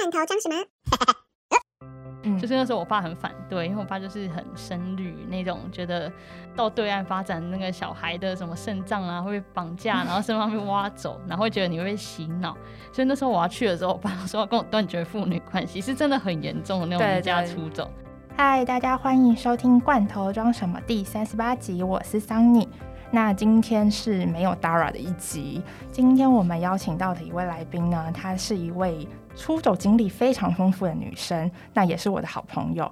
罐头装什么？就是那时候我爸很反对，因为我爸就是很深绿那种，觉得到对岸发展那个小孩的什么肾脏啊会被绑架，然后身方被挖走，然后会觉得你会被洗脑。所以那时候我要去的时候，我爸说要跟我断绝父女关系，是真的很严重的那种离家出走。嗨，大家欢迎收听《罐头装什么》第三十八集，我是桑尼。那今天是没有 Dara 的一集。今天我们邀请到的一位来宾呢，她是一位出走经历非常丰富的女生，那也是我的好朋友。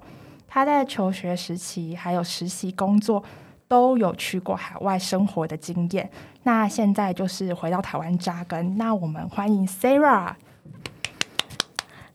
她在求学时期还有实习工作都有去过海外生活的经验。那现在就是回到台湾扎根。那我们欢迎 Sarah。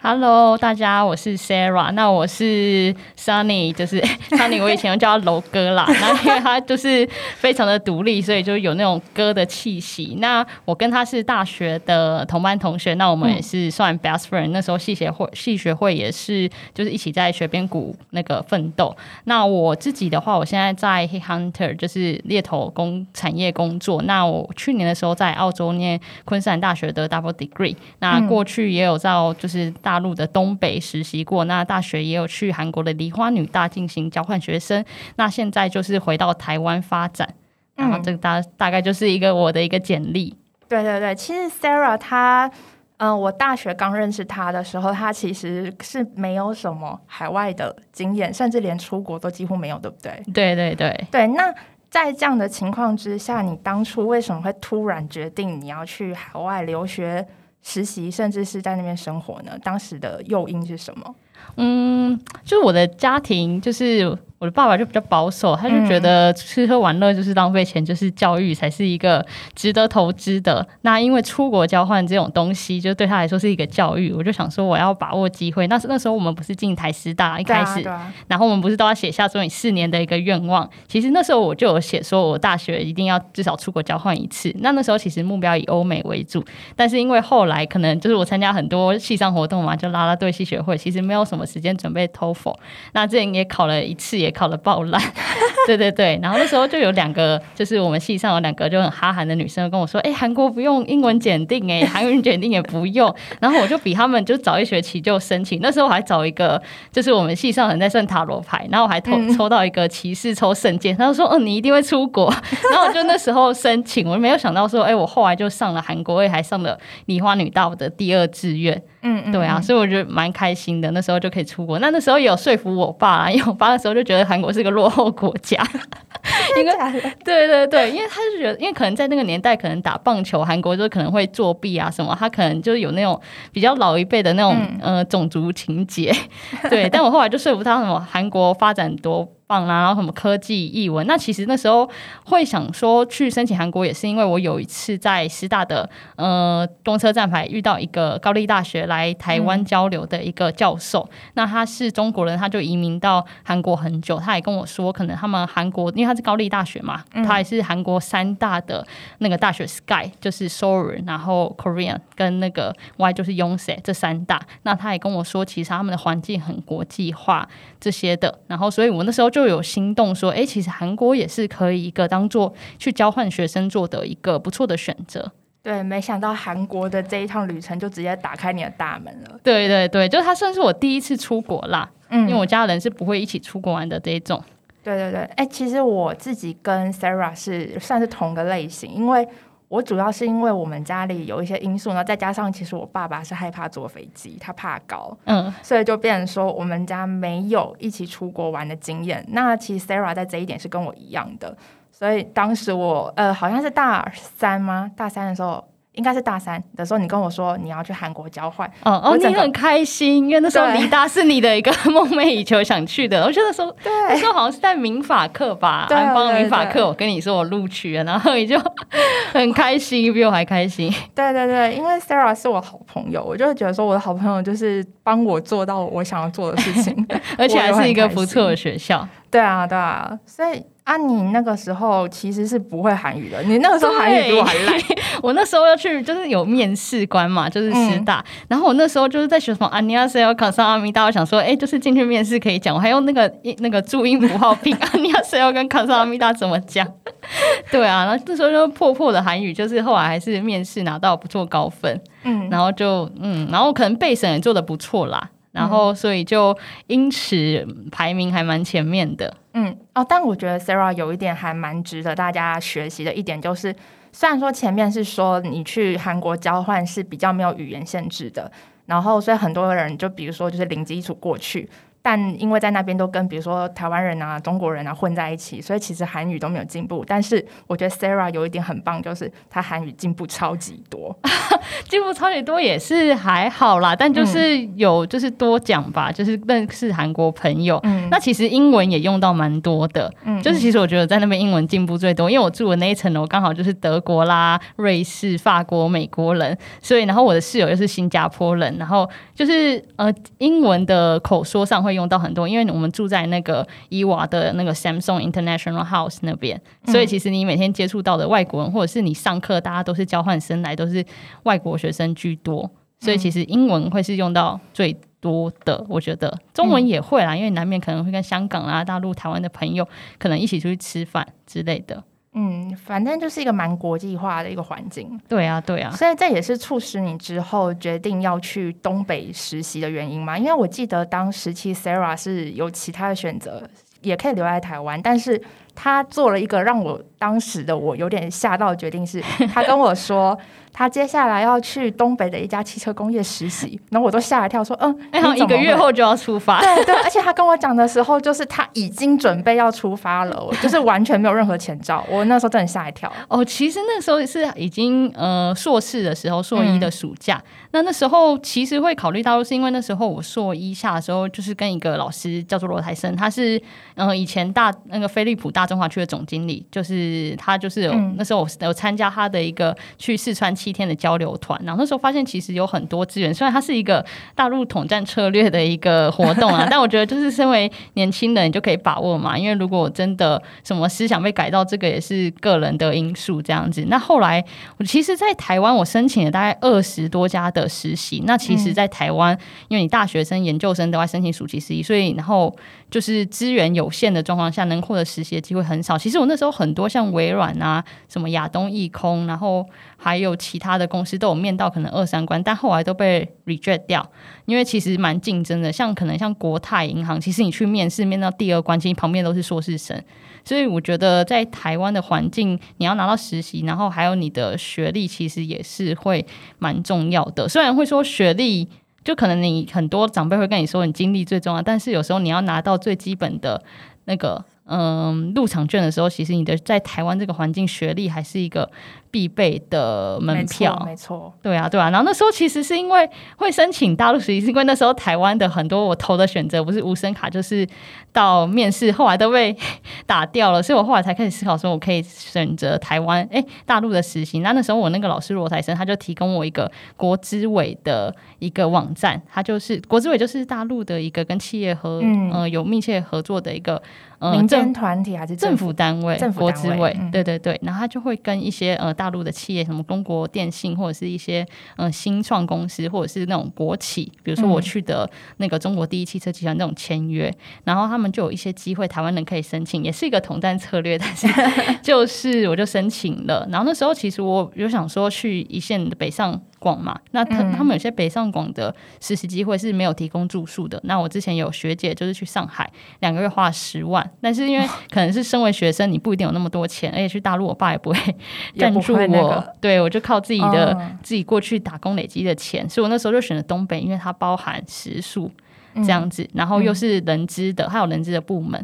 Hello，大家，我是 Sarah。那我是 Sunny，就是 Sunny，我以前叫他楼哥啦。那因为他就是非常的独立，所以就有那种哥的气息。那我跟他是大学的同班同学，那我们也是算 best friend。那时候戏学会戏学会也是就是一起在学编谷那个奋斗。那我自己的话，我现在在 Hunter，就是猎头工产业工作。那我去年的时候在澳洲念昆士兰大学的 double degree。那过去也有在就是大大陆的东北实习过，那大学也有去韩国的梨花女大进行交换学生，那现在就是回到台湾发展，然后这个大大概就是一个我的一个简历。对对对，其实 Sarah 她，嗯，我大学刚认识她的时候，她其实是没有什么海外的经验，甚至连出国都几乎没有，对不对？对对对对。那在这样的情况之下，你当初为什么会突然决定你要去海外留学？实习，甚至是在那边生活呢？当时的诱因是什么？嗯，就是我的家庭，就是。我的爸爸就比较保守，他就觉得吃喝玩乐就是浪费钱，就是教育才是一个值得投资的。那因为出国交换这种东西，就对他来说是一个教育。我就想说，我要把握机会。那那时候我们不是进台师大一开始，然后我们不是都要写下说你四年的一个愿望。其实那时候我就有写说，我大学一定要至少出国交换一次。那那时候其实目标以欧美为主，但是因为后来可能就是我参加很多系上活动嘛，就拉拉队、系学会，其实没有什么时间准备 TOEFL。那之前也考了一次，也。考了爆烂，对对对，然后那时候就有两个，就是我们系上有两个就很哈韩的女生跟我说，哎，韩国不用英文检定，哎，韩语检定也不用，然后我就比他们就早一学期就申请，那时候我还找一个，就是我们系上人在算塔罗牌，然后我还抽抽到一个骑士抽圣剑，他就说，哦，你一定会出国，然后我就那时候申请，我没有想到说，哎，我后来就上了韩国，也还上了梨花女大的第二志愿。嗯，对啊，所以我觉得蛮开心的，那时候就可以出国。那那时候也有说服我爸，因为我爸那时候就觉得韩国是个落后国家，应该对对对，因为他是觉得，因为可能在那个年代，可能打棒球，韩国就可能会作弊啊什么，他可能就是有那种比较老一辈的那种呃种族情节。对，但我后来就说服他，什么韩国发展多。棒啦，然后什么科技译文，那其实那时候会想说去申请韩国，也是因为我有一次在师大的呃公车站牌遇到一个高丽大学来台湾交流的一个教授，那他是中国人，他就移民到韩国很久，他也跟我说，可能他们韩国因为他是高丽大学嘛，他也是韩国三大的那个大学 Sky 就是 Seoul，然后 Korean 跟那个 Y 就是 Yonsei 这三大，那他也跟我说，其实他们的环境很国际化这些的，然后所以我那时候就。就有心动说，哎，其实韩国也是可以一个当做去交换学生做的一个不错的选择。对，没想到韩国的这一趟旅程就直接打开你的大门了。对对对，就它算是我第一次出国啦。嗯，因为我家人是不会一起出国玩的这一种。对对对，哎，其实我自己跟 Sarah 是算是同个类型，因为。我主要是因为我们家里有一些因素呢，再加上其实我爸爸是害怕坐飞机，他怕高，嗯，所以就变成说我们家没有一起出国玩的经验。那其实 Sarah 在这一点是跟我一样的，所以当时我呃好像是大三吗？大三的时候。应该是大三的时候，你跟我说你要去韩国交换，哦哦，你很开心，因为那时候离大是你的一个梦寐以求想去的。我觉得说，那时候好像是在民法课吧，韩方民法课，我跟你说我录取了，然后你就很开心，比我还开心。对对对，因为 Sarah 是我好朋友，我就会觉得说我的好朋友就是帮我做到我想要做的事情，而且还是一个不错的学校。对啊，对啊，所以啊，你那个时候其实是不会韩语的，你那个时候韩语比我还烂。我那时候要去，就是有面试官嘛，就是师大，然后我那时候就是在学什么啊，你要是要考上阿米达，我想说，哎，就是进去面试可以讲，我还用那个那个注音符号拼 啊，你要是要跟考上阿米达怎么讲？对啊，然后那时候就破破的韩语，就是后来还是面试拿到不错高分，嗯，然后就嗯，然后可能备审也做的不错啦。然后，所以就因此排名还蛮前面的。嗯，哦，但我觉得 Sarah 有一点还蛮值得大家学习的一点，就是虽然说前面是说你去韩国交换是比较没有语言限制的，然后所以很多人就比如说就是零基础过去。但因为在那边都跟比如说台湾人啊、中国人啊混在一起，所以其实韩语都没有进步。但是我觉得 Sarah 有一点很棒，就是她韩语进步超级多，进步超级多也是还好啦。但就是有就是多讲吧，就是认识韩国朋友。嗯那其实英文也用到蛮多的，嗯就是其实我觉得在那边英文进步最多，因为我住的那一层楼刚好就是德国啦、瑞士、法国、美国人，所以然后我的室友又是新加坡人，然后就是呃英文的口说上会。用到很多，因为我们住在那个伊娃的那个 Samsung International House 那边，所以其实你每天接触到的外国人，或者是你上课，大家都是交换生来，都是外国学生居多，所以其实英文会是用到最多的。我觉得中文也会啦，因为难免可能会跟香港啊、大陆、台湾的朋友可能一起出去吃饭之类的。嗯，反正就是一个蛮国际化的一个环境。对啊，对啊，所以这也是促使你之后决定要去东北实习的原因嘛？因为我记得当时期 Sarah 是有其他的选择，也可以留在台湾，但是他做了一个让我当时的我有点吓到决定，是 他跟我说。他接下来要去东北的一家汽车工业实习，然后我都吓一跳，说：“嗯，然后一个月后就要出发。”对对，而且他跟我讲的时候，就是他已经准备要出发了，就是完全没有任何前兆。我那时候真的吓一跳。哦，其实那时候是已经呃硕士的时候，硕一的暑假。那那时候其实会考虑到，是因为那时候我硕一下的时候，就是跟一个老师叫做罗台生，他是嗯以前大那个飞利浦大中华区的总经理，就是他就是有那时候我有参加他的一个去四川。七天的交流团，然后那时候发现其实有很多资源，虽然它是一个大陆统战策略的一个活动啊，但我觉得就是身为年轻人就可以把握嘛，因为如果真的什么思想被改造，这个也是个人的因素这样子。那后来我其实，在台湾我申请了大概二十多家的实习，那其实，在台湾因为你大学生、研究生都要申请暑期实习，所以然后就是资源有限的状况下，能获得实习的机会很少。其实我那时候很多像像微软啊、什么亚东易空，然后还有。其他的公司都有面到可能二三关，但后来都被 reject 掉，因为其实蛮竞争的。像可能像国泰银行，其实你去面试面到第二关，其实旁边都是硕士生。所以我觉得在台湾的环境，你要拿到实习，然后还有你的学历，其实也是会蛮重要的。虽然会说学历，就可能你很多长辈会跟你说你经历最重要，但是有时候你要拿到最基本的那个。嗯，入场券的时候，其实你的在台湾这个环境，学历还是一个必备的门票。没错，对啊，对啊。然后那时候其实是因为会申请大陆实习，是因为那时候台湾的很多我投的选择不是无声卡，就是到面试，后来都被打掉了，所以我后来才开始思考说，我可以选择台湾哎大陆的实习。那那时候我那个老师罗台生他就提供我一个国资委的一个网站，他就是国资委就是大陆的一个跟企业和呃有密切合作的一个。呃民间团体还是政府单位？政府国资委，对对对。然后他就会跟一些呃大陆的企业，什么中国电信或者是一些呃新创公司，或者是那种国企，比如说我去的那个中国第一汽车集团那种签约，然后他们就有一些机会，台湾人可以申请，也是一个统战策略。但是 就是我就申请了，然后那时候其实我有想说去一线北上。广嘛，那他他们有些北上广的实习机会是没有提供住宿的。那我之前有学姐就是去上海两个月花了十万，但是因为可能是身为学生，你不一定有那么多钱，而且去大陆我爸也不会 赞助我，对我就靠自己的自己过去打工累积的钱，所以我那时候就选了东北，因为它包含食宿这样子，然后又是人资的，还有人资的部门，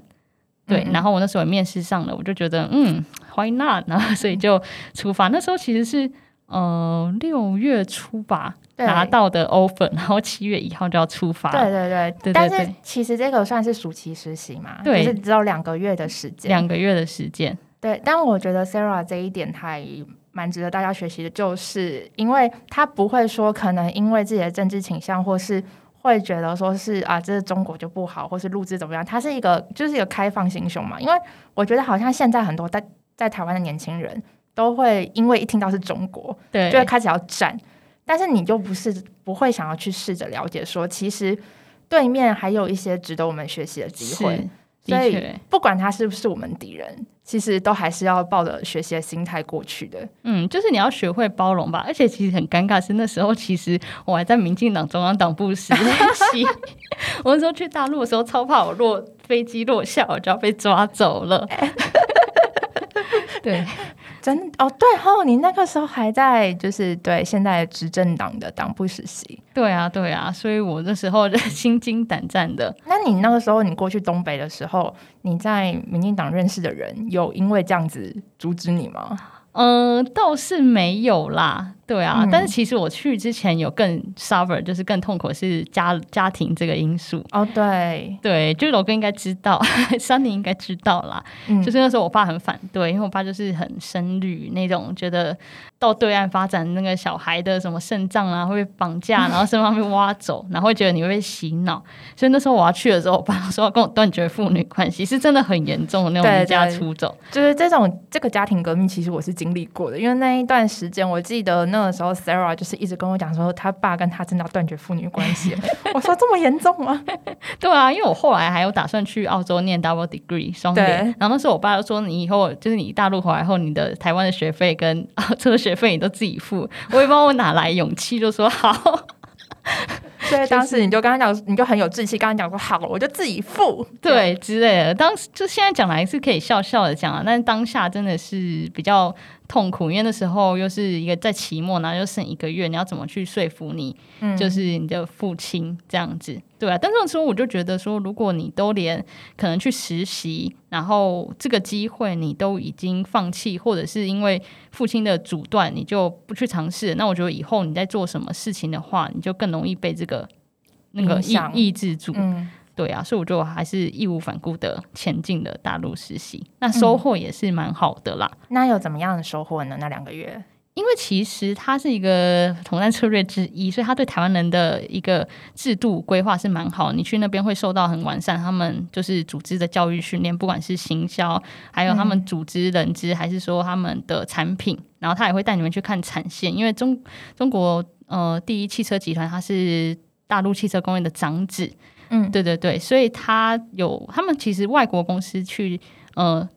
对，然后我那时候也面试上了，我就觉得嗯，Why not？然后所以就出发。那时候其实是。呃，六月初吧拿到的 offer，然后七月一号就要出发。对对对对，但是其实这个算是暑期实习嘛，就是只有两个月的时间。两个月的时间。对，但我觉得 Sarah 这一点还蛮值得大家学习的，就是因为他不会说可能因为自己的政治倾向或是。会觉得说是啊，这是中国就不好，或是录制怎么样？它是一个就是一个开放心胸嘛。因为我觉得好像现在很多在在台湾的年轻人都会因为一听到是中国，对，就会开始要战。但是你就不是不会想要去试着了解，说其实对面还有一些值得我们学习的机会。所以不管他是不是我们敌人，其实都还是要抱着学习的心态过去的。嗯，就是你要学会包容吧。而且其实很尴尬，是那时候其实我还在民进党中央党部实习。我那时候去大陆的时候，超怕我落飞机落下，我就要被抓走了。对。真哦，对哦，你那个时候还在就是对现在执政党的党部实习，对啊，对啊，所以我那时候 心惊胆战的。那你那个时候你过去东北的时候，你在民进党认识的人有因为这样子阻止你吗？嗯，倒是没有啦。对啊，但是其实我去之前有更 suffer，就是更痛苦是家家庭这个因素。哦，对对，就罗哥应该知道，桑尼应该知道啦。嗯，就是那时候我爸很反对，因为我爸就是很深绿那种，觉得到对岸发展那个小孩的什么肾脏啊会被绑架，然后身方被挖走，然后会觉得你会被洗脑。所以那时候我要去的时候，我爸说要跟我断绝父女关系，是真的很严重的那种离家出走。就是这种这个家庭革命，其实我是经历过的，因为那一段时间我记得那。那个时候，Sarah 就是一直跟我讲说，他爸跟他真的要断绝父女关系。我说这么严重吗？对啊，因为我后来还有打算去澳洲念 double degree 双联，然后那时候我爸就说，你以后就是你大陆回来后，你的台湾的学费跟 澳洲的学费你都自己付。我也不知道我哪来勇气，就说好。所以当时你就跟他讲，你就很有志气，刚刚讲说好，我就自己付，对之类的。当时就现在讲来是可以笑笑的讲啊，但是当下真的是比较。痛苦，因为那时候又是一个在期末，然后又剩一个月，你要怎么去说服你，就是你的父亲这样子，对啊。但这种时候，我就觉得说，如果你都连可能去实习，然后这个机会你都已经放弃，或者是因为父亲的阻断，你就不去尝试，那我觉得以后你在做什么事情的话，你就更容易被这个那个抑抑制住。对啊，所以我就还是义无反顾的前进了大陆实习，那收获也是蛮好的啦。那有怎么样的收获呢？那两个月，因为其实它是一个统战策略之一，所以他对台湾人的一个制度规划是蛮好。你去那边会受到很完善，他们就是组织的教育训练，不管是行销，还有他们组织人资，还是说他们的产品，然后他也会带你们去看产线，因为中中国呃第一汽车集团，它是大陆汽车工业的长子。嗯，对对对，所以他有他们其实外国公司去呃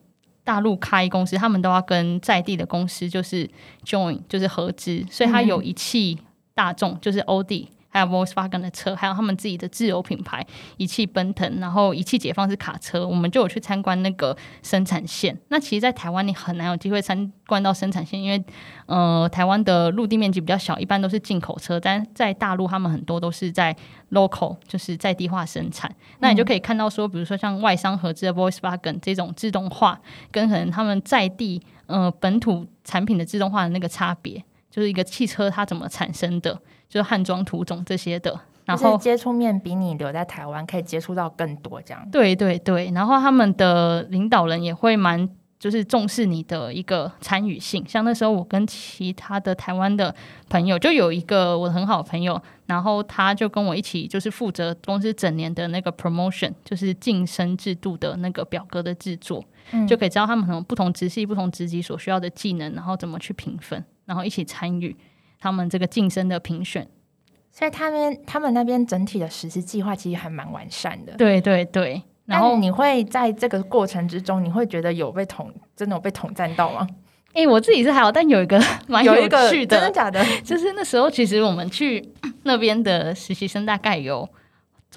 大陆开公司，他们都要跟在地的公司就是 join 就是合资，所以他有一汽大众就是欧弟。还有 Volkswagen 的车，还有他们自己的自有品牌，一汽奔腾，然后一汽解放是卡车，我们就有去参观那个生产线。那其实，在台湾你很难有机会参观到生产线，因为呃，台湾的陆地面积比较小，一般都是进口车。但在大陆，他们很多都是在 local，就是在地化生产。那你就可以看到说，比如说像外商合资的 Volkswagen 这种自动化，跟可能他们在地呃本土产品的自动化的那个差别，就是一个汽车它怎么产生的。就是汉装土种这些的，然后接触面比你留在台湾可以接触到更多，这样对对对。然后他们的领导人也会蛮就是重视你的一个参与性，像那时候我跟其他的台湾的朋友，就有一个我很好的朋友，然后他就跟我一起就是负责公司整年的那个 promotion，就是晋升制度的那个表格的制作，就可以知道他们可能不同职系、不同职级所需要的技能，然后怎么去评分，然后一起参与。他们这个晋升的评选，所以他们他们那边整体的实施计划其实还蛮完善的。对对对，然后你会在这个过程之中，你会觉得有被统真的有被统战到吗？哎，我自己是还好，但有一个 蛮有趣的，真的假的？就是那时候其实我们去那边的实习生大概有。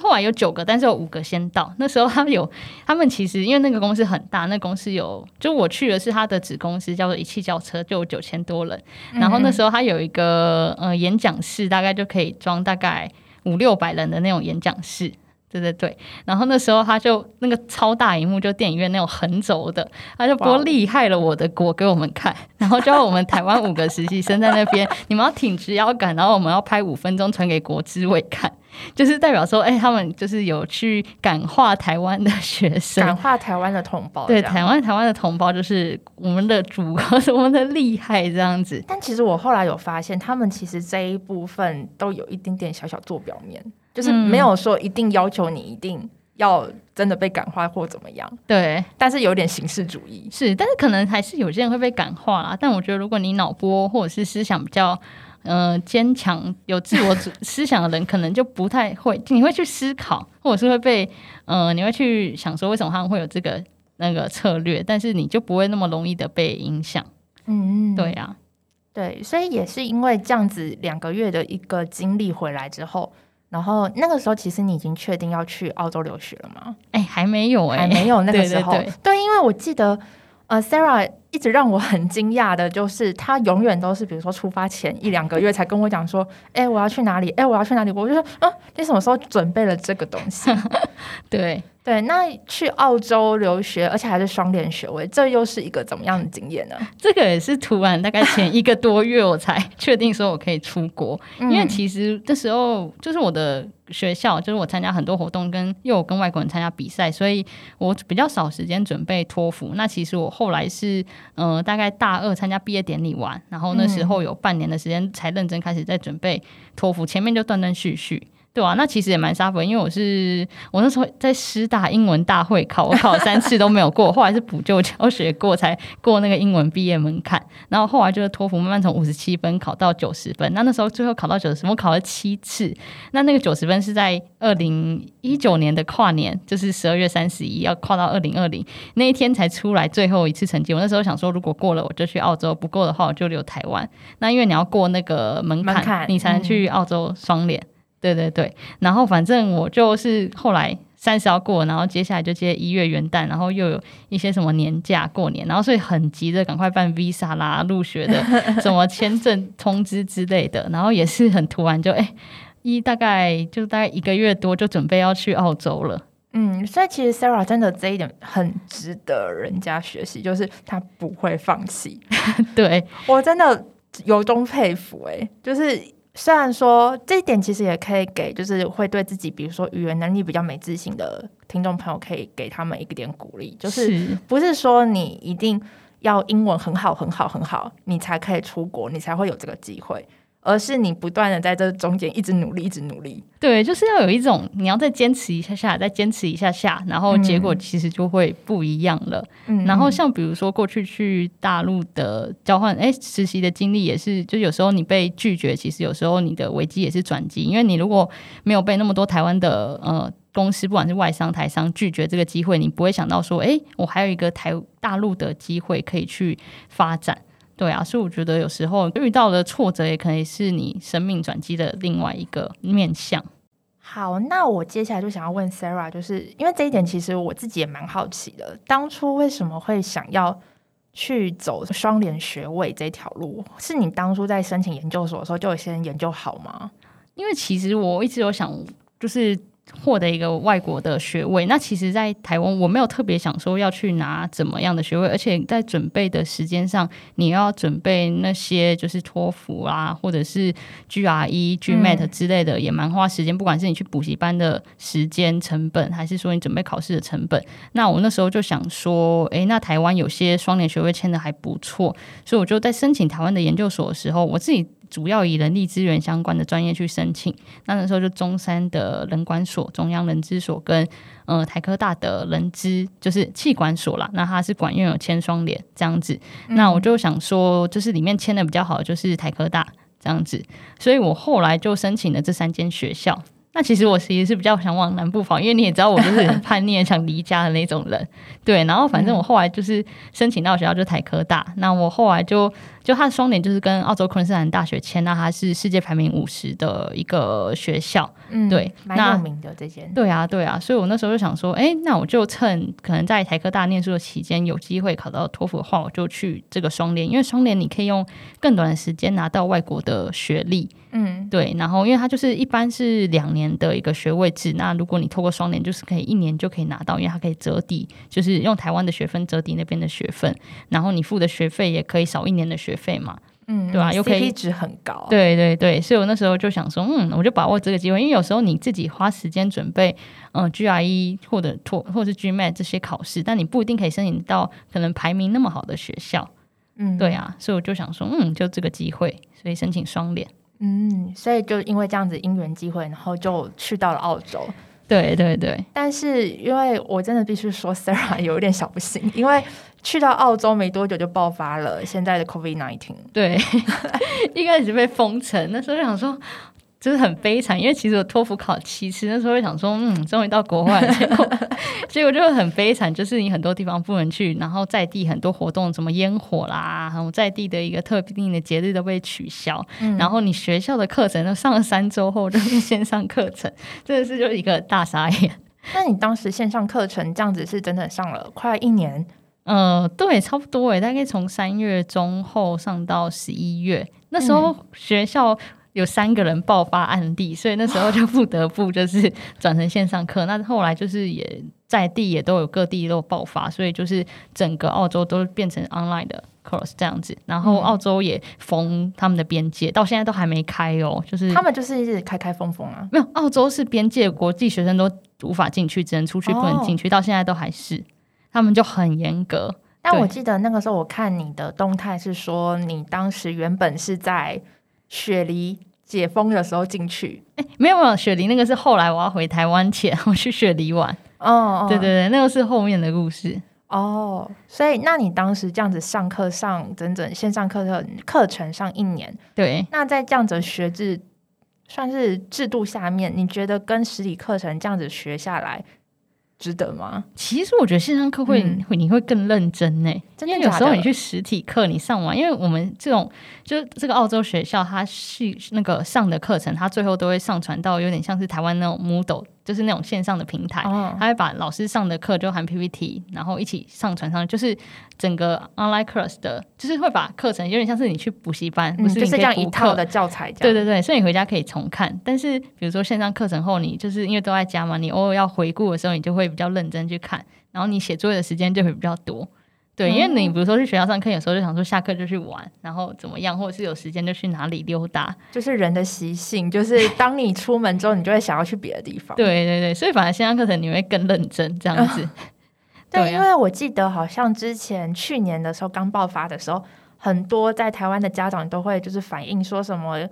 后来有九个，但是有五个先到。那时候他们有，他们其实因为那个公司很大，那公司有，就我去的是他的子公司，叫做一汽轿车，就有九千多人。然后那时候他有一个呃演讲室，大概就可以装大概五六百人的那种演讲室。对对对。然后那时候他就那个超大荧幕，就电影院那种横轴的，他就播厉害了我的国给我们看，然后叫我们台湾五个实习生在那边，你们要挺直腰杆，然后我们要拍五分钟传给国资委看。就是代表说，哎，他们就是有去感化台湾的学生，感化台湾的同胞。对，台湾台湾的同胞就是我们的祖国，我们的厉害这样子。但其实我后来有发现，他们其实这一部分都有一点点小小做表面，就是没有说一定要求你一定要真的被感化或怎么样。对，但是有点形式主义。是，但是可能还是有些人会被感化啦。但我觉得，如果你脑波或者是思想比较。嗯，坚强有自我主思想的人，可能就不太会，你会去思考，或者是会被，嗯，你会去想说为什么他们会有这个那个策略，但是你就不会那么容易的被影响。嗯，对呀，对，所以也是因为这样子两个月的一个经历回来之后，然后那个时候其实你已经确定要去澳洲留学了吗？哎，还没有，哎，还没有那个 时候，对，因为我记得。呃，Sarah 一直让我很惊讶的，就是他永远都是，比如说出发前一两个月才跟我讲说，哎，我要去哪里？哎，我要去哪里？我就说，啊，你什么时候准备了这个东西？对。对，那去澳洲留学，而且还是双联学位，这又是一个怎么样的经验呢？这个也是突然，大概前一个多月我才确定说我可以出国，因为其实这时候就是我的学校，就是我参加很多活动，跟又有跟外国人参加比赛，所以我比较少时间准备托福。那其实我后来是，嗯，大概大二参加毕业典礼完，然后那时候有半年的时间才认真开始在准备托福，前面就断断续续。对啊，那其实也蛮沙粉，因为我是我那时候在师大英文大会考，我考了三次都没有过，后来是补救教学过才过那个英文毕业门槛，然后后来就是托福慢慢从五十七分考到九十分，那那时候最后考到九十分，我考了七次，那那个九十分是在二零一九年的跨年，就是十二月三十一要跨到二零二零那一天才出来最后一次成绩。我那时候想说，如果过了我就去澳洲，不过的话我就留台湾。那因为你要过那个门槛，你才能去澳洲双联。对对对，然后反正我就是后来三十要过，然后接下来就接一月元旦，然后又有一些什么年假过年，然后所以很急着赶快办 visa 啦、入学的 什么签证通知之类的，然后也是很突然就哎一大概就大概一个月多就准备要去澳洲了。嗯，所以其实 Sarah 真的这一点很值得人家学习，就是他不会放弃。对我真的由衷佩服哎，就是。虽然说这一点其实也可以给，就是会对自己，比如说语言能力比较没自信的听众朋友，可以给他们一个点鼓励，就是不是说你一定要英文很好、很好、很好，你才可以出国，你才会有这个机会。而是你不断的在这中间一直努力，一直努力。对，就是要有一种你要再坚持一下下，再坚持一下下，然后结果其实就会不一样了。嗯，然后像比如说过去去大陆的交换，哎，实习的经历也是，就有时候你被拒绝，其实有时候你的危机也是转机，因为你如果没有被那么多台湾的呃公司，不管是外商、台商拒绝这个机会，你不会想到说，哎，我还有一个台大陆的机会可以去发展。对啊，所以我觉得有时候遇到的挫折也可以是你生命转机的另外一个面向。好，那我接下来就想要问 Sarah，就是因为这一点其实我自己也蛮好奇的，当初为什么会想要去走双联学位这条路？是你当初在申请研究所的时候就有先研究好吗？因为其实我一直有想，就是。获得一个外国的学位，那其实，在台湾我没有特别想说要去拿怎么样的学位，而且在准备的时间上，你要准备那些就是托福啊，或者是 GRE、GMAT 之类的，也蛮花时间。不管是你去补习班的时间成本，还是说你准备考试的成本，那我那时候就想说，诶，那台湾有些双联学位签的还不错，所以我就在申请台湾的研究所的时候，我自己。主要以人力资源相关的专业去申请，那那时候就中山的人管所、中央人资所跟呃台科大的人资，就是气管所啦。那它是管院有签双联这样子，那我就想说，就是里面签的比较好的就是台科大这样子，所以我后来就申请了这三间学校。那其实我其实是比较想往南部跑，因为你也知道我就是很叛逆、想离家的那种人。对，然后反正我后来就是申请到学校就台科大，那我后来就就他的双联就是跟澳洲昆士兰大学签，那它是世界排名五十的一个学校。嗯，对，蛮有名的这间。对啊，对啊，所以我那时候就想说，哎，那我就趁可能在台科大念书的期间有机会考到托福的话，我就去这个双联，因为双联你可以用更短的时间拿到外国的学历。嗯，对，然后因为它就是一般是两年的一个学位制，那如果你透过双联，就是可以一年就可以拿到，因为它可以折抵，就是用台湾的学分折抵那边的学分，然后你付的学费也可以少一年的学费嘛。嗯，对啊又可以 CP 值很高。对对对，所以我那时候就想说，嗯，我就把握这个机会，因为有时候你自己花时间准备，嗯、GRE 或者托或者是 GMAT 这些考试，但你不一定可以申请到可能排名那么好的学校。嗯，对啊，所以我就想说，嗯，就这个机会，所以申请双联。嗯，所以就因为这样子因缘机会，然后就去到了澳洲。对对对，但是因为我真的必须说，Sarah 有一点小不幸，因为去到澳洲没多久就爆发了现在的 COVID nineteen。对，一开始被封城，那时候想说，就是很悲惨，因为其实我托福考七次，那时候会想说，嗯，终于到国外了，结果结果就很悲惨，就是你很多地方不能去，然后在地很多活动，什么烟火啦，然后在地的一个特定的节日都被取消，嗯。然后你学校的课程都上了三周后都是线上课程，真的是就一个大傻眼。那你当时线上课程这样子是整整上了快一年，呃，对，差不多诶，大概从三月中后上到十一月，那时候学校有三个人爆发案例，所以那时候就不得不就是转成线上课。那后来就是也在地也都有各地都有爆发，所以就是整个澳洲都变成 online 的 course 这样子。然后嗯澳洲也封他们的边界，到现在都还没开哦，就是他们就是一直开开封封啊。没有澳洲是边界，国际学生都无法进去，只能出去不能进去，到现在都还是，他们就很严格。但我记得那个时候我看你的动态是说，你当时原本是在雪梨解封的时候进去。哎没有没有，雪梨那个是后来我要回台湾前，我去雪梨玩。哦，对对对，那个是后面的故事。哦，所以那你当时这样子上课上整整线上课程课程上一年，对，那在这样子学制算是制度下面，你觉得跟实体课程这样子学下来值得吗？其实我觉得线上课会、你会更认真呢，真的假的因为有时候你去实体课你上完，因为我们这种就是这个澳洲学校，它是那个上的课程，它最后都会上传到有点像是台湾那种 Moodle，就是那种线上的平台。哦，他会把老师上的课就含 PPT，然后一起上传上去，就是整个 online class 的，就是会把课程有点像是你去补习班，不嗯，是这样一套的教材这样。对对对，所以你回家可以重看。但是比如说线上课程后，你就是因为都在家嘛，你偶尔要回顾的时候，你就会比较认真去看，然后你写作业的时间就会比较多。对，因为你比如说去学校上课，有时候就想说下课就去玩，然后怎么样，或者是有时间就去哪里溜达。就是人的习性，就是当你出门之后，你就会想要去别的地方。对对对，所以反而线上课程你会更认真这样子。对，因为我记得好像之前去年的时候刚爆发的时候，很多在台湾的家长都会就是反映说什么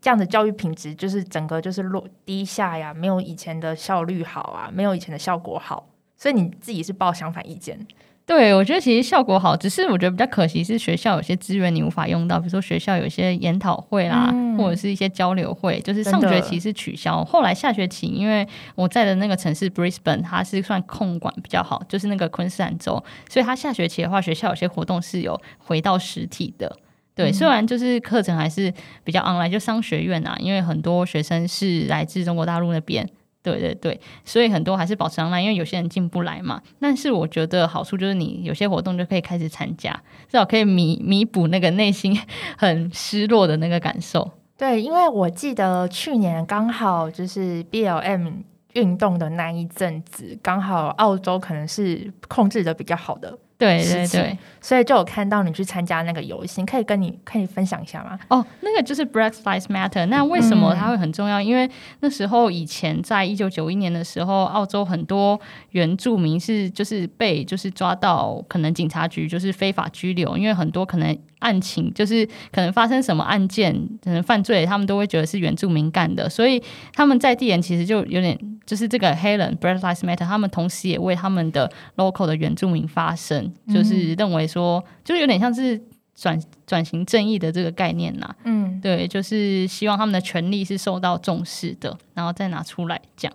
这样的教育品质就是整个就是落低下呀，没有以前的效率好啊，没有以前的效果好，所以你自己是抱相反意见。对，我觉得其实效果好，只是我觉得比较可惜是学校有些资源你无法用到，比如说学校有一些研讨会啦，嗯。或者是一些交流会，就是上学期是取消，后来下学期因为我在的那个城市 Brisbane 它是算控管比较好，就是那个昆士兰州，所以它下学期的话，学校有些活动是有回到实体的。对，嗯。虽然就是课程还是比较 online，就商学院啊，因为很多学生是来自中国大陆那边，对对对，所以很多还是保持 online，因为有些人进不来嘛。但是我觉得好处就是你有些活动就可以开始参加，至少可以弥弥补那个内心 很失落的那个感受。对，因为我记得去年刚好就是 BLM 运动的那一阵子，刚好澳洲可能是控制的比较好的，对对对，所以就有看到你去参加那个游行，可以跟你可以分享一下吗？哦，那个就是 Black Lives Matter。那为什么嗯它会很重要？因为那时候以前在一九九一年的时候，澳洲很多原住民是就是被就是抓到，可能警察局就是非法拘留，因为很多可能案情就是可能发生什么案件，可能犯罪，他们都会觉得是原住民干的，所以他们在地人其实就有点就是这个黑人 Black Lives Matter，他们同时也为他们的 local 的原住民发声，就是认为说，就是有点像是转转型正义的这个概念呐、嗯，对，就是希望他们的权利是受到重视的，然后再拿出来讲。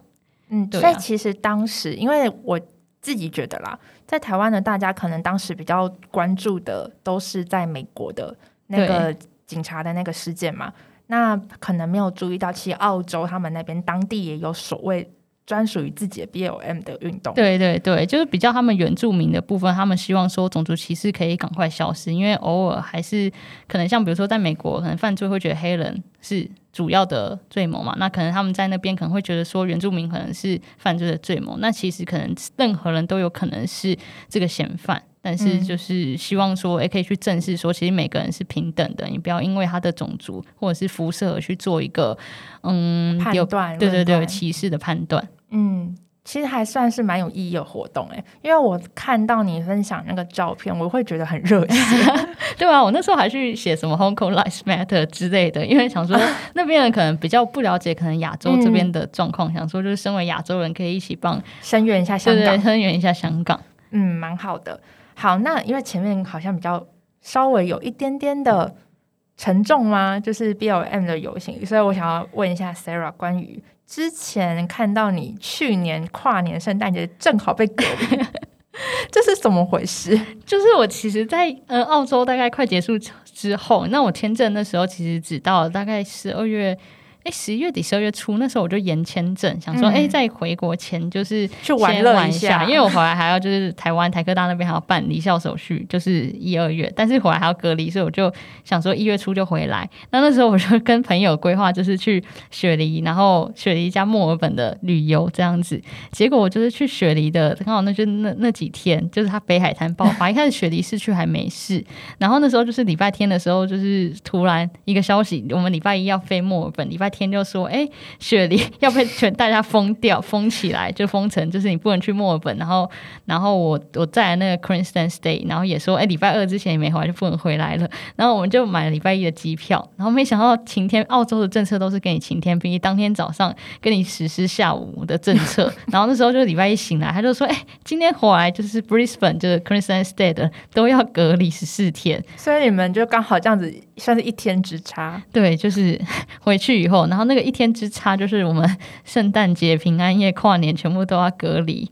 嗯，对啊。所以其实当时，因为我自己觉得啦，在台湾呢大家可能当时比较关注的都是在美国的那个警察的那个事件嘛，那可能没有注意到，其实澳洲他们那边当地也有所谓专属于自己的 BLM 的运动。对对对，就是比较他们原住民的部分，他们希望说种族歧视可以赶快消失，因为偶尔还是可能像比如说在美国，可能犯罪会觉得黑人是主要的罪谋嘛，那可能他们在那边可能会觉得说原住民可能是犯罪的罪谋，那其实可能任何人都有可能是这个嫌犯。但是就是希望说，也，可以去正视说，其实每个人是平等的，你不要因为他的种族或者是肤色而去做一个嗯判断，对对对歧视的判断。嗯，其实还算是蛮有意义的活动哎，因为我看到你分享那个照片，我会觉得很热血。对啊，我那时候还去写什么 Hong Kong Lives Matter 之类的，因为想说 那边人可能比较不了解可能亚洲这边的状况，想说就是身为亚洲人可以一起帮声援一下香港，声援一下香港。嗯，蛮好的。好，那因为前面好像比较稍微有一点点的沉重吗？就是 B L M 的游行，所以我想要问一下 Sarah 关于之前看到你去年跨年圣诞节正好被隔离。这是怎么回事？就是我其实，在嗯澳洲大概快结束之后，那我签证那时候其实只到大概十二月。哎，十一月底、十二月初那时候我就延签证，想说，哎，在回国前就是去玩乐一下，因为我回来还要就是台湾台科大那边还要办离校手续，就是一二月，但是回来还要隔离，所以我就想说一月初就回来。那那时候我就跟朋友规划，就是去雪梨，然后雪梨加墨尔本的旅游这样子。结果我就是去雪梨的，刚好那就那那几天，就是它北海滩爆发。一开始雪梨市区还没事，然后那时候就是礼拜天的时候，就是突然一个消息，我们礼拜一要飞墨尔本，礼拜。天就说，哎，雪梨要被全大家封掉，封起来就封城，就是你不能去墨尔本。然后，然后我我在那个 Queensland Stay，然后也说，哎，礼拜二之前也没回来就不能回来了。然后我们就买了礼拜一的机票。然后没想到晴天，澳洲的政策都是给你晴天霹雳，当天早上跟你实施下午的政策。然后那时候就礼拜一醒来，他就说，哎，今天回来就是 Brisbane，就是 Queensland Stay 的都要隔离十四天。所以你们就刚好这样子，算是一天之差。对，就是 回去以后。然后那个一天之差，就是我们圣诞节、平安夜、跨年全部都要隔离，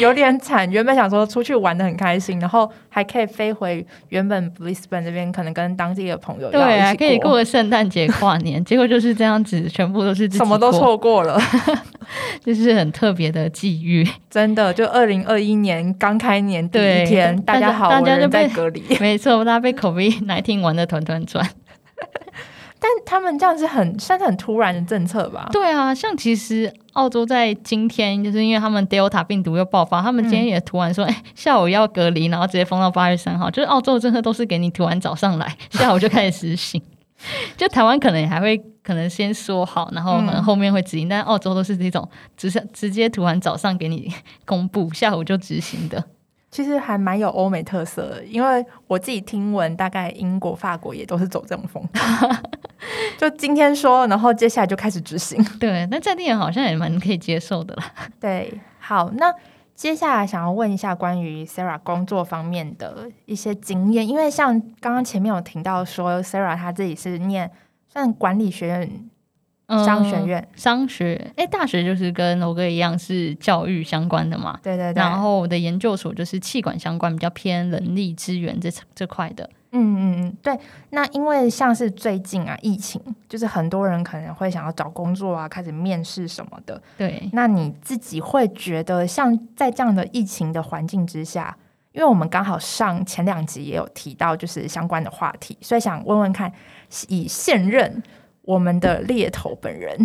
有点惨。原本想说出去玩的很开心，然后还可以飞回原本 Brisbane 这边，可能跟当地的朋友对啊，可以过个圣诞节、跨年。结果就是这样子，全部都是什么都错过了，就是很特别的际遇。真的，就二零二一年刚开年第一天，大家好，大家就被隔离，没错，大家被 COVID 来听玩的团团转。但他们这样是很算是很突然的政策吧？对啊，像其实澳洲在今天，就是因为他们 Delta 病毒又爆发，他们今天也突然说，哎，下午要隔离，然后直接封到八月三号。就是澳洲的政策都是给你突然早上来，下午就开始实行。就台湾可能还会可能先说好，然后可能后面会执行，但澳洲都是这种直接直接突然早上给你公布，下午就执行的。其实还蛮有欧美特色的，因为我自己听闻，大概英国、法国也都是走这种风格。就今天说，然后接下来就开始执行。对，那在地人好像也蛮可以接受的啦。对，好，那接下来想要问一下关于 Sarah 工作方面的一些经验，因为像刚刚前面有听到说 Sarah 她自己是念算管理学院。商学院、商学，哎，大学就是跟罗哥一样是教育相关的嘛？对对对。然后我的研究所就是气管相关，比较偏人力资源这这块的。嗯嗯嗯，对。那因为像是最近啊，疫情，就是很多人可能会想要找工作啊，开始面试什么的。对。那你自己会觉得，像在这样的疫情的环境之下，因为我们刚好上前两集也有提到，就是相关的话题，所以想问问看，以现任。我们的猎头本人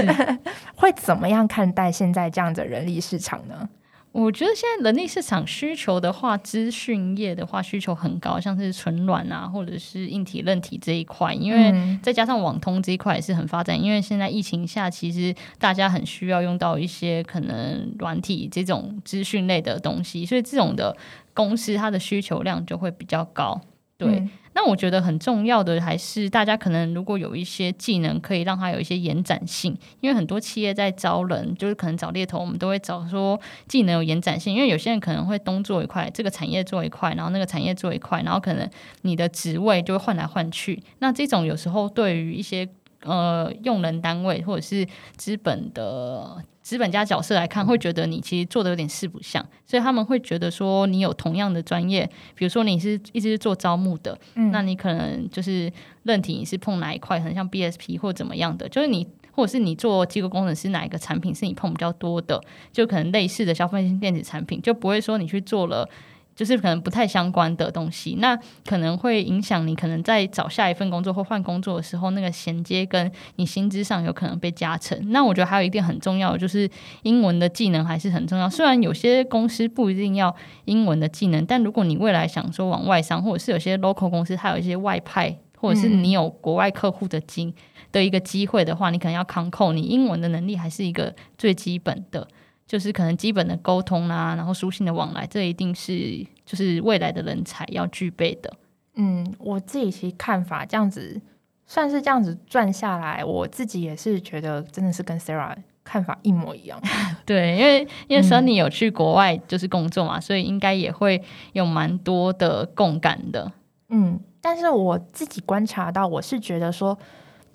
会怎么样看待现在这样的人力市场呢？我觉得现在人力市场需求的话，资讯业的话需求很高，像是纯软啊，或者是硬体、韧体这一块，因为再加上网通这一块也是很发展。因为现在疫情下，其实大家很需要用到一些可能软体这种资讯类的东西，所以这种的公司它的需求量就会比较高。对。那我觉得很重要的还是大家可能如果有一些技能可以让它有一些延展性，因为很多企业在招人，就是可能找猎头，我们都会找说技能有延展性，因为有些人可能会东做一块，这个产业做一块，然后那个产业做一块，然后可能你的职位就会换来换去。那这种有时候对于一些呃用人单位或者是资本的。资本家角色来看，会觉得你其实做的有点四不像，所以他们会觉得说你有同样的专业，比如说你是一直是做招募的，那你可能就是认体你是碰哪一块，很像 BSP 或怎么样的，就是你或者是你做机构工程师哪一个产品是你碰比较多的，就可能类似的消费性电子产品，就不会说你去做了就是可能不太相关的东西，那可能会影响你可能在找下一份工作或换工作的时候，那个衔接跟你薪资上有可能被加成。那我觉得还有一点很重要，就是英文的技能还是很重要。虽然有些公司不一定要英文的技能，但如果你未来想说往外商，或者是有些 local 公司它有一些外派，或者是你有国外客户的经的一个机会的话，你可能要扛扣，你英文的能力还是一个最基本的。就是可能基本的沟通啊，然后书信的往来，这一定是就是未来的人才要具备的。嗯，我自己其实看法这样子，算是这样子转下来，我自己也是觉得真的是跟 Sarah 看法一模一样。对，因为因为 Sunny 有去国外就是工作嘛，所以应该也会有蛮多的共感的。嗯，但是我自己观察到，我是觉得说。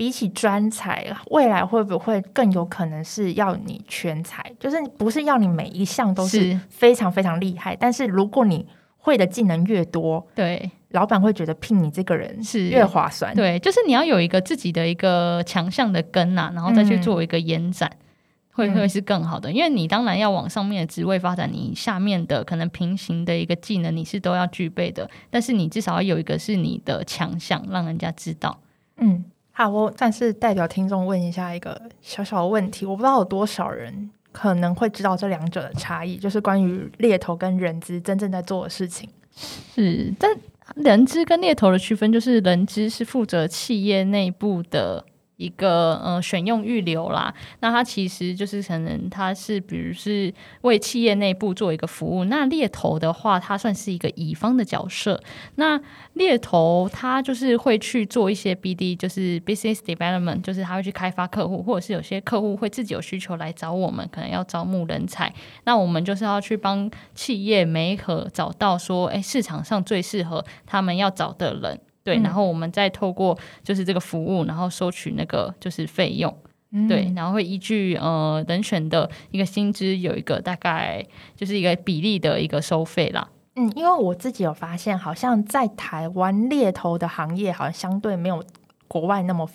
比起专才，未来会不会更有可能是要你全才？就是不是要你每一项都是非常非常厉害，但是如果你会的技能越多，对，老板会觉得聘你这个人是越划算。对，就是你要有一个自己的一个强项的根呐，然后再去做一个延展，会会是更好的。因为你当然要往上面的职位发展，你下面的可能平行的一个技能你是都要具备的，但是你至少要有一个是你的强项，让人家知道。嗯。好，我暂时代表听众问一下一个小小的问题，我不知道有多少人可能会知道这两者的差异，就是关于猎头跟人资真正在做的事情。是，但人资跟猎头的区分，就是人资是负责企业内部的。一个呃选用预留啦，那它其实就是可能它是比如是为企业内部做一个服务。那猎头的话，它算是一个乙方的角色。那猎头他就是会去做一些 BD，就是 business development，就是他会去开发客户，或者是有些客户会自己有需求来找我们，可能要招募人才。那我们就是要去帮企业媒合找到说，哎，市场上最适合他们要找的人。对，然后我们再透过就是这个服务，然后收取那个就是费用，对，然后会依据呃人选的一个薪资有一个大概就是一个比例的一个收费啦。嗯，因为我自己有发现，好像在台湾猎头的行业好像相对没有国外那么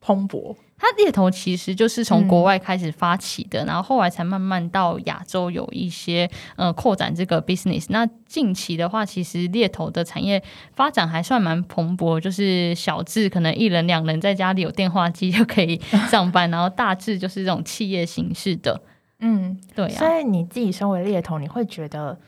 蓬勃。它猎头其实就是从国外开始发起的，然后后来才慢慢到亚洲有一些呃扩展这个 business。那近期的话，其实猎头的产业发展还算蛮蓬勃，就是小至可能一人两人在家里有电话机就可以上班，然后大致就是这种企业形式的。嗯，对。啊所以你自己身为猎头，你会觉得？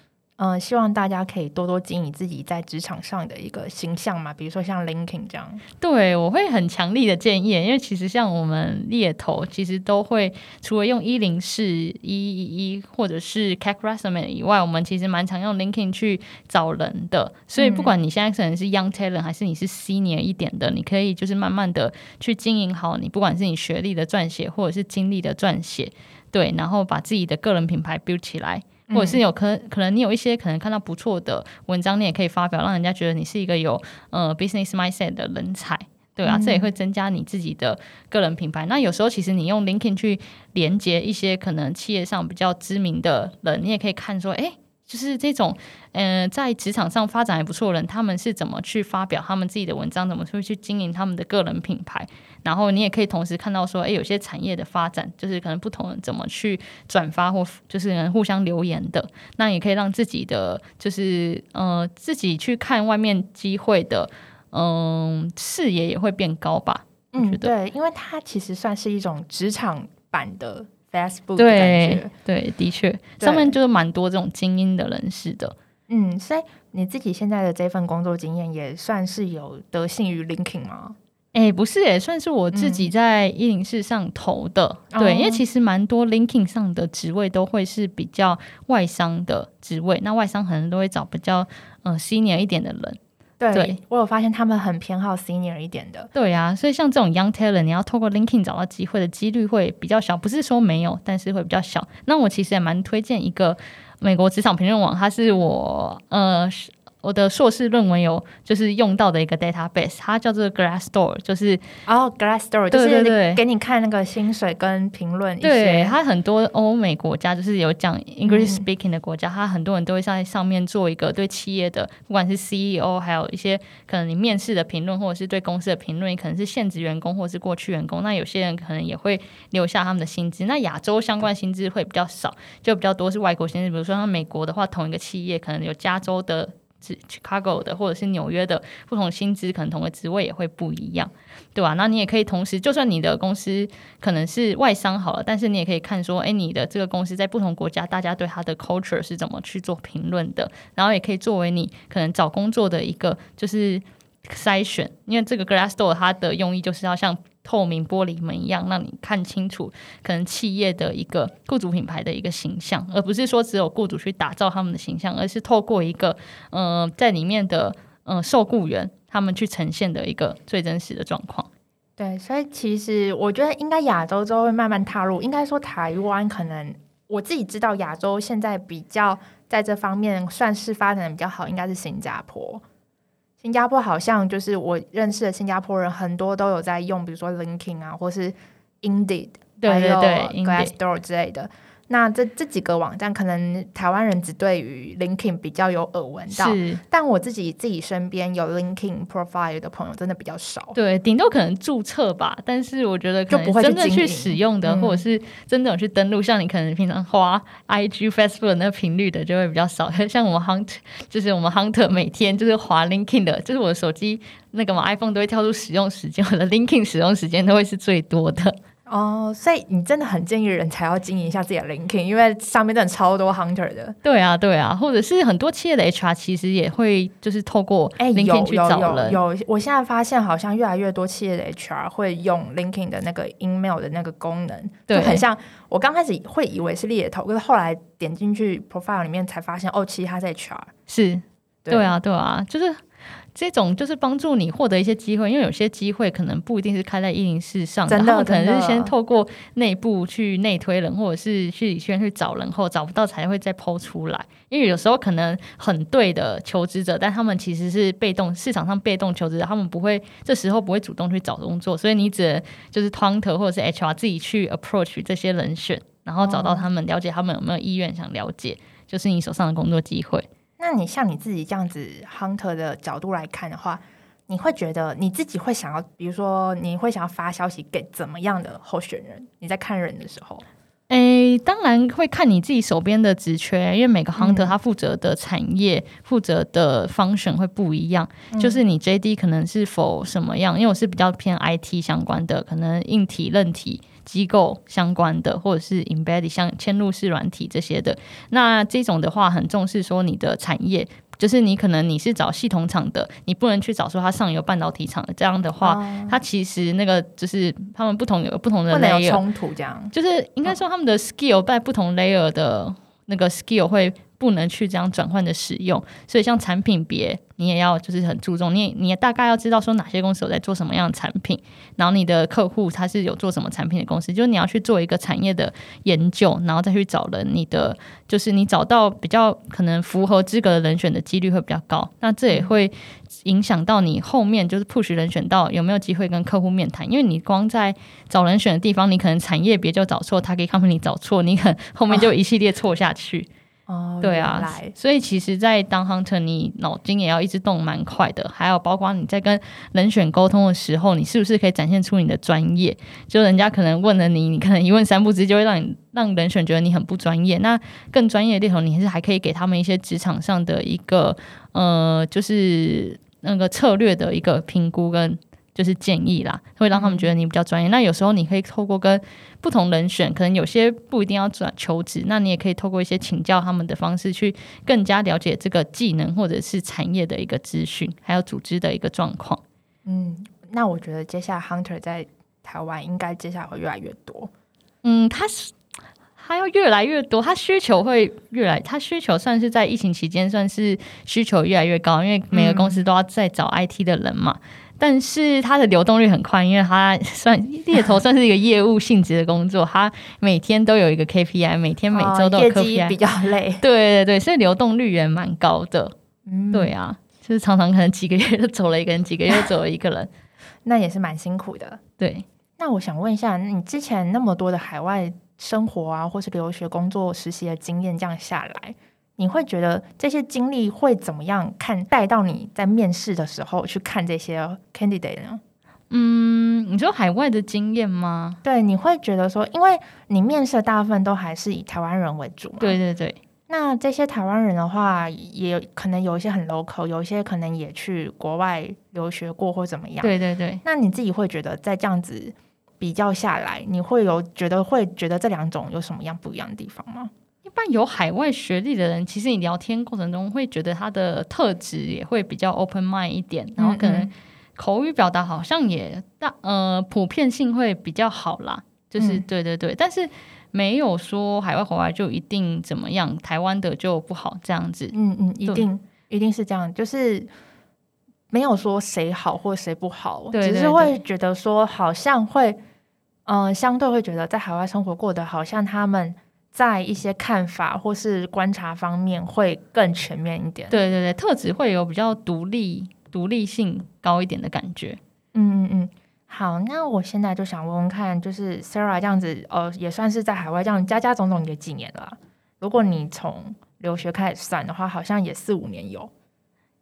嗯，希望大家可以多多经营自己在职场上的一个形象嘛，比如说像 LinkedIn 这样。对，我会很强力的建议，因为其实像我们猎头，其实都会除了用一零四一一一或者是 c a c Resume 以外，我们其实蛮常用 LinkedIn 去找人的。所以不管你现在可能是 Young Talent 还是你是 Senior 一点的，你可以就是慢慢的去经营好你，不管是你学历的撰写或者是经历的撰写，对，然后把自己的个人品牌 build 起来。或者是有可可能你有一些可能看到不错的文章，你也可以发表，让人家觉得你是一个有呃 business mindset 的人才，对啊，这也会增加你自己的个人品牌。那有时候其实你用 LinkedIn 去连接一些可能企业上比较知名的人，你也可以看说，哎。就是这种，嗯，在职场上发展还不错的人，他们是怎么去发表他们自己的文章，怎么去去经营他们的个人品牌？然后你也可以同时看到说，诶，有些产业的发展，就是可能不同人怎么去转发或就是互相留言的，那也可以让自己的就是呃自己去看外面机会的，嗯，视野也会变高吧？嗯，对，因为它其实算是一种职场版的。Facebook 对对，的确，上面就是蛮多这种精英的人士的。嗯，所以你自己现在的这份工作经验也算是有得信于 LinkedIn 吗？哎，不是，也算是我自己在一零四上投的。对，因为其实蛮多 LinkedIn 上的职位都会是比较外商的职位，那外商可能都会找比较呃 senior 一点的人。对，我有发现他们很偏好 senior 一点的。对呀，所以像这种 young talent，你要透过 LinkedIn 找到机会的几率会比较小，不是说没有，但是会比较小。那我其实也蛮推荐一个美国职场评论网，它是我呃我的硕士论文有就是用到的一个 database，它叫做 Glassdoor，就是哦 Glassdoor，就是给你看那个薪水跟评论。对，它很多欧美国家就是有讲 English speaking 的国家，它很多人都会在上面做一个对企业的，不管是 CEO，还有一些可能你面试的评论，或者是对公司的评论，可能是现职员工或者是过去员工。那有些人可能也会留下他们的薪资。那亚洲相关薪资会比较少，就比较多是外国薪资。比如说像美国的话，同一个企业可能有加州的。Chicago 的或者是纽约的不同薪资，可能同个职位也会不一样，对吧？那你也可以同时，就算你的公司可能是外商好了，但是你也可以看说，哎，你的这个公司在不同国家，大家对它的 culture 是怎么去做评论的，然后也可以作为你可能找工作的一个就是筛选，因为这个 Glassdoor 它的用意就是要像。透明玻璃门一样，让你看清楚可能企业的一个雇主品牌的一个形象，而不是说只有雇主去打造他们的形象，而是透过一个呃在里面的呃受雇员他们去呈现的一个最真实的状况。对，所以其实我觉得应该亚洲都会慢慢踏入，应该说台湾可能我自己知道亚洲现在比较在这方面算是发展的比较好，应该是新加坡。新加坡好像就是我认识的新加坡人很多都有在用，比如说 LinkedIn 啊，或是 Indeed，对对对，Glassdoor 之类的。那这这几个网站，可能台湾人只对于 LinkedIn 比较有耳闻到，但我自己自己身边有 LinkedIn profile 的朋友真的比较少。对，顶多可能注册吧，但是我觉得可能真的去使用的，或者是真的有去登录，像你可能平常花 IG、Facebook 那频率的就会比较少。像我们 Hunter，就是我们 Hunter 每天就是滑 LinkedIn 的，就是我的手机那个嘛 iPhone 都会跳出使用时间，我的 LinkedIn 使用时间都会是最多的。哦，所以你真的很建议人才要经营一下自己的 LinkedIn，因为上面真的超多 hunter 的。对啊，对啊，或者是很多企业的 HR 其实也会就是透过 LinkedIn 去找人。有，我现在发现好像越来越多企业的 HR 会用 LinkedIn 的那个 email 的那个功能，就很像我刚开始会以为是猎头，可是后来点进去 profile 里面才发现，哦，其实他在 HR。是，对啊，对啊，就是。这种就是帮助你获得一些机会，因为有些机会可能不一定是开在一零四上，然后可能是先透过内部去内推人，或者是去先去找人后找不到才会再抛出来。因为有时候可能很对的求职者，但他们其实是被动市场上被动求职者，他们不会这时候不会主动去找工作，所以你只能就是 hunter 或者是 HR 自己去 approach 这些人选，然后找到他们，了解他们有没有意愿想了解，就是你手上的工作机会。那你像你自己这样子 hunter 的角度来看的话，你会觉得你自己会想要，比如说你会想要发消息给怎么样的候选人？你在看人的时候，诶，当然会看你自己手边的职缺，因为每个 hunter 他负责的产业、负责的 function 会不一样。就是你 JD 可能是否什么样？因为我是比较偏 IT 相关的，可能硬体、韧体。机构相关的，或者是 embedded 像嵌入式软体这些的，那这种的话很重视说你的产业，就是你可能你是找系统厂的，你不能去找说它上游半导体厂的，这样的话，它其实那个就是他们不同有不同的 layer 冲突，这样。就是应该说他们的 skill 在不同 layer 的那个 skill 会。不能去这样转换的使用，所以像产品别，你也要就是很注重，你也你也大概要知道说哪些公司有在做什么样的产品，然后你的客户他是有做什么产品的公司，就是你要去做一个产业的研究，然后再去找人，你的就是你找到比较可能符合资格的人选的几率会比较高，那这也会影响到你后面就是 push 人选到有没有机会跟客户面谈，因为你光在找人选的地方，你可能产业别就找错，他给 company 找错，你可后面就一系列错下去。对啊，所以其实，在当 hunter，你脑筋也要一直动蛮快的。还有，包括你在跟人选沟通的时候，你是不是可以展现出你的专业？就人家可能问了你，你可能一问三不知，就会让你让人选觉得你很不专业。那更专业的猎头，你是还可以给他们一些职场上的一个呃，就是那个策略的一个评估跟。就是建议啦，会让他们觉得你比较专业。那有时候你可以透过跟不同人选，可能有些不一定要转求职，那你也可以透过一些请教他们的方式，去更加了解这个技能或者是产业的一个资讯，还有组织的一个状况。嗯，那我觉得接下来 hunter 在台湾应该接下来会越来越多。嗯，他是他要越来越多，他需求会越来，他需求算是在疫情期间算是需求越来越高，因为每个公司都要在找 IT 的人嘛。但是它的流动率很快，因为它算猎头算是一个业务性质的工作，它每天都有一个 KPI，每天每周都有 KPI，比较累。对对对，所以流动率也蛮高的。嗯，对啊，就是常常可能几个月就走了一个人，几个月就走了一个人。那也是蛮辛苦的。对，那我想问一下，你之前那么多的海外生活啊，或是留学、工作、实习的经验，这样下来，你会觉得这些经历会怎么样看带到你在面试的时候去看这些 candidate 呢？嗯，你说海外的经验吗？对，你会觉得说，因为你面试的大部分都还是以台湾人为主嘛，对对对，那这些台湾人的话，也可能有一些很 local，有一些可能也去国外留学过或怎么样。对对对。那你自己会觉得在这样子比较下来，你会有觉得会觉得这两种有什么样不一样的地方吗？一般有海外学历的人，其实你聊天过程中会觉得他的特质也会比较 open mind 一点，然后可能口语表达好像也大呃普遍性会比较好啦。就是嗯。对对对，但是没有说海外回来就一定怎么样，台湾的就不好这样子。嗯嗯，一定一定是这样，就是没有说谁好或谁不好，对对只是会觉得说好像会，嗯、相对会觉得在海外生活过得好像他们在一些看法或是观察方面会更全面一点。对对对，特质会有比较独立、独立性高一点的感觉。嗯嗯嗯，好，那我现在就想问问看，就是 Sarah 这样子，呃，也算是在海外这样加加总总也几年了啊。如果你从留学开始算的话，好像也四五年有，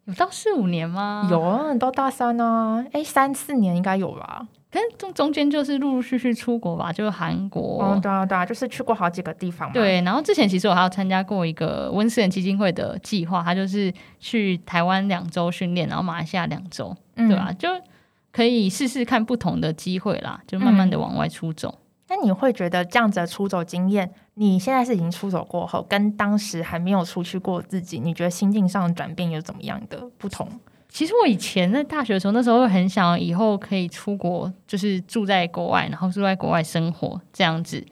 有到四五年吗？有啊，你都大三呢、啊，哎，三四年应该有吧？可是中中间就是陆陆续续出国吧，就是韩国。哦，对啊，对啊，就是去过好几个地方嘛。，对，然后之前其实我还有参加过一个温斯人基金会的计划，他就是去台湾两周训练，然后马来西亚两周，嗯对吧、就可以试试看不同的机会啦，就慢慢的往外出走。那你会觉得这样子的出走经验，你现在是已经出走过后，跟当时还没有出去过自己，你觉得心境上的转变有怎么样的不同？其实我以前在大学的时候，那时候会很想以后可以出国，就是住在国外，然后住在国外生活这样子。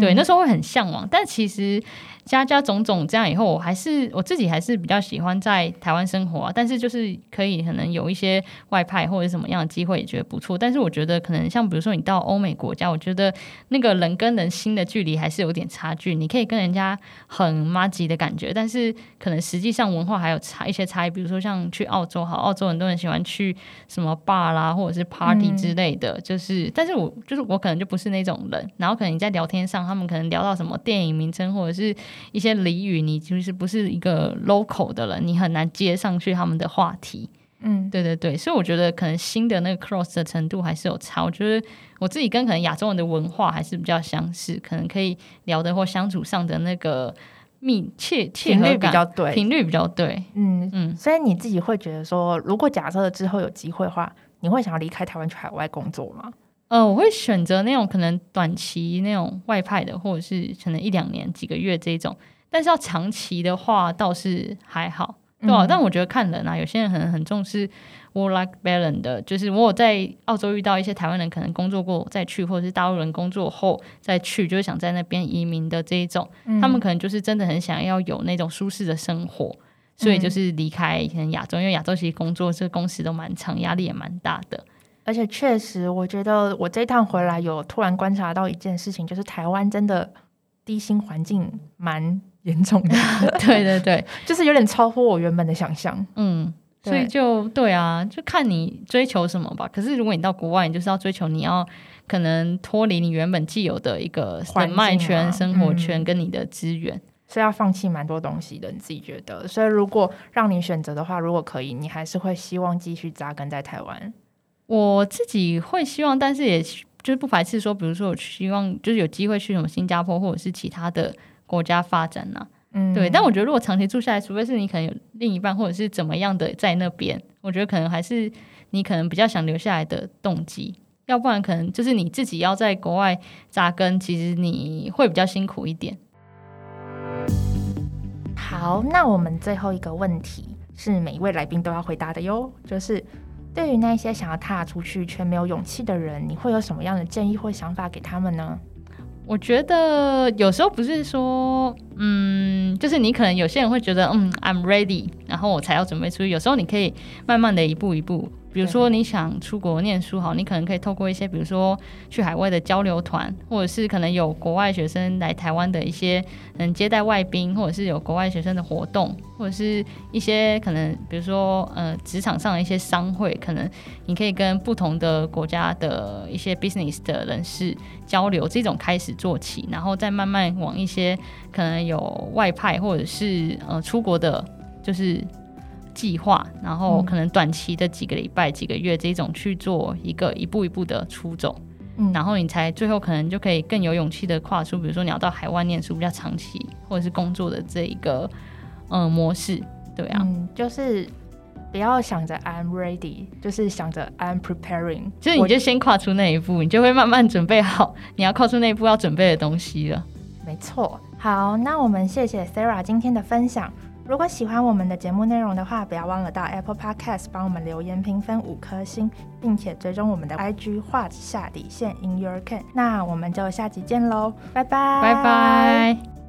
对，那时候会很向往，但其实加加种种这样以后，我还是我自己还是比较喜欢在台湾生活啊。但是就是可以可能有一些外派或者什么样的机会，也觉得不错。但是我觉得可能像比如说你到欧美国家，我觉得那个人跟人心的距离还是有点差距。你可以跟人家很妈吉的感觉，但是可能实际上文化还有差一些差异。比如说像去澳洲，好，澳洲很多人喜欢去什么 bar 啦，或者是 party 嗯之类的，就是，但是我就是我可能就不是那种人。然后可能你在聊天上，他们可能聊到什么电影名称或者是一些俚语，你就是不是一个 local 的人，你很难接上去他们的话题。嗯，对对对，所以我觉得可能新的那个 cross 的程度还是有差。我觉得我自己跟可能亚洲人的文化还是比较相似，可能可以聊的或相处上的那个密切切频率比较对，频率比较对。嗯嗯，所以你自己会觉得说，如果假设之后有机会的话，你会想要离开台湾去海外工作吗？呃，我会选择那种可能短期那种外派的，或者是可能一两年、几个月这种。但是要长期的话，倒是还好，对吧、嗯但我觉得看人啊，有些人可能很重视 work-life balance 的，就是我有在澳洲遇到一些台湾人，可能工作过再去，或者是大陆人工作后再去，就是想在那边移民的这一种，嗯他们可能就是真的很想要有那种舒适的生活。所以就是离开可能亚洲，因为亚洲其实工作这个工时都蛮长，压力也蛮大的。而且确实，我觉得我这一趟回来有突然观察到一件事情，就是台湾真的低薪环境蛮严重的，对对对，就是有点超乎我原本的想象。嗯，所以就对啊，就看你追求什么吧。可是如果你到国外，你就是要追求你要可能脱离你原本既有的一个环人脉圈、生活圈嗯跟你的资源。是要放弃蛮多东西的，你自己觉得？所以如果让你选择的话，如果可以，你还是会希望继续扎根在台湾。我自己会希望，但是也就是不排斥说，比如说我希望就是有机会去什么新加坡或者是其他的国家发展呐、嗯，对，但我觉得如果长期住下来，除非是你可能有另一半或者是怎么样的在那边，我觉得可能还是你可能比较想留下来的动机。要不然可能就是你自己要在国外扎根，其实你会比较辛苦一点。好，那我们最后一个问题是每一位来宾都要回答的哟，就是对于那些想要踏出去却没有勇气的人，你会有什么样的建议或想法给他们呢？我觉得有时候不是说，嗯，就是你可能有些人会觉得，嗯，I'm ready，然后我才要准备出去。有时候你可以慢慢的一步一步比如说你想出国念书，好，你可能可以透过一些，比如说去海外的交流团，或者是可能有国外学生来台湾的一些，嗯，接待外宾，或者是有国外学生的活动，或者是一些可能，比如说，呃，职场上的一些商会，可能你可以跟不同的国家的一些 business 的人士交流，这种开始做起，然后再慢慢往一些可能有外派或者是呃出国的，就是。计划，然后可能短期的几个礼拜、几个月这种去做一个一步一步的出走，嗯，然后你才最后可能就可以更有勇气的跨出，比如说你要到海外念书比较长期或者是工作的这一个嗯模式，对啊，就是不要想着 I'm ready，就是想着 I'm preparing，就是你就先跨出那一步，你就会慢慢准备好你要跨出那一步要准备的东西了。没错，好，那我们谢谢 Sarah 今天的分享。如果喜欢我们的节目内容的话，不要忘了到 Apple Podcast 帮我们留言评分五颗星，并且追踪我们的 IG 画下底线 In Your Can。那我们就下集见喽，拜拜，拜拜。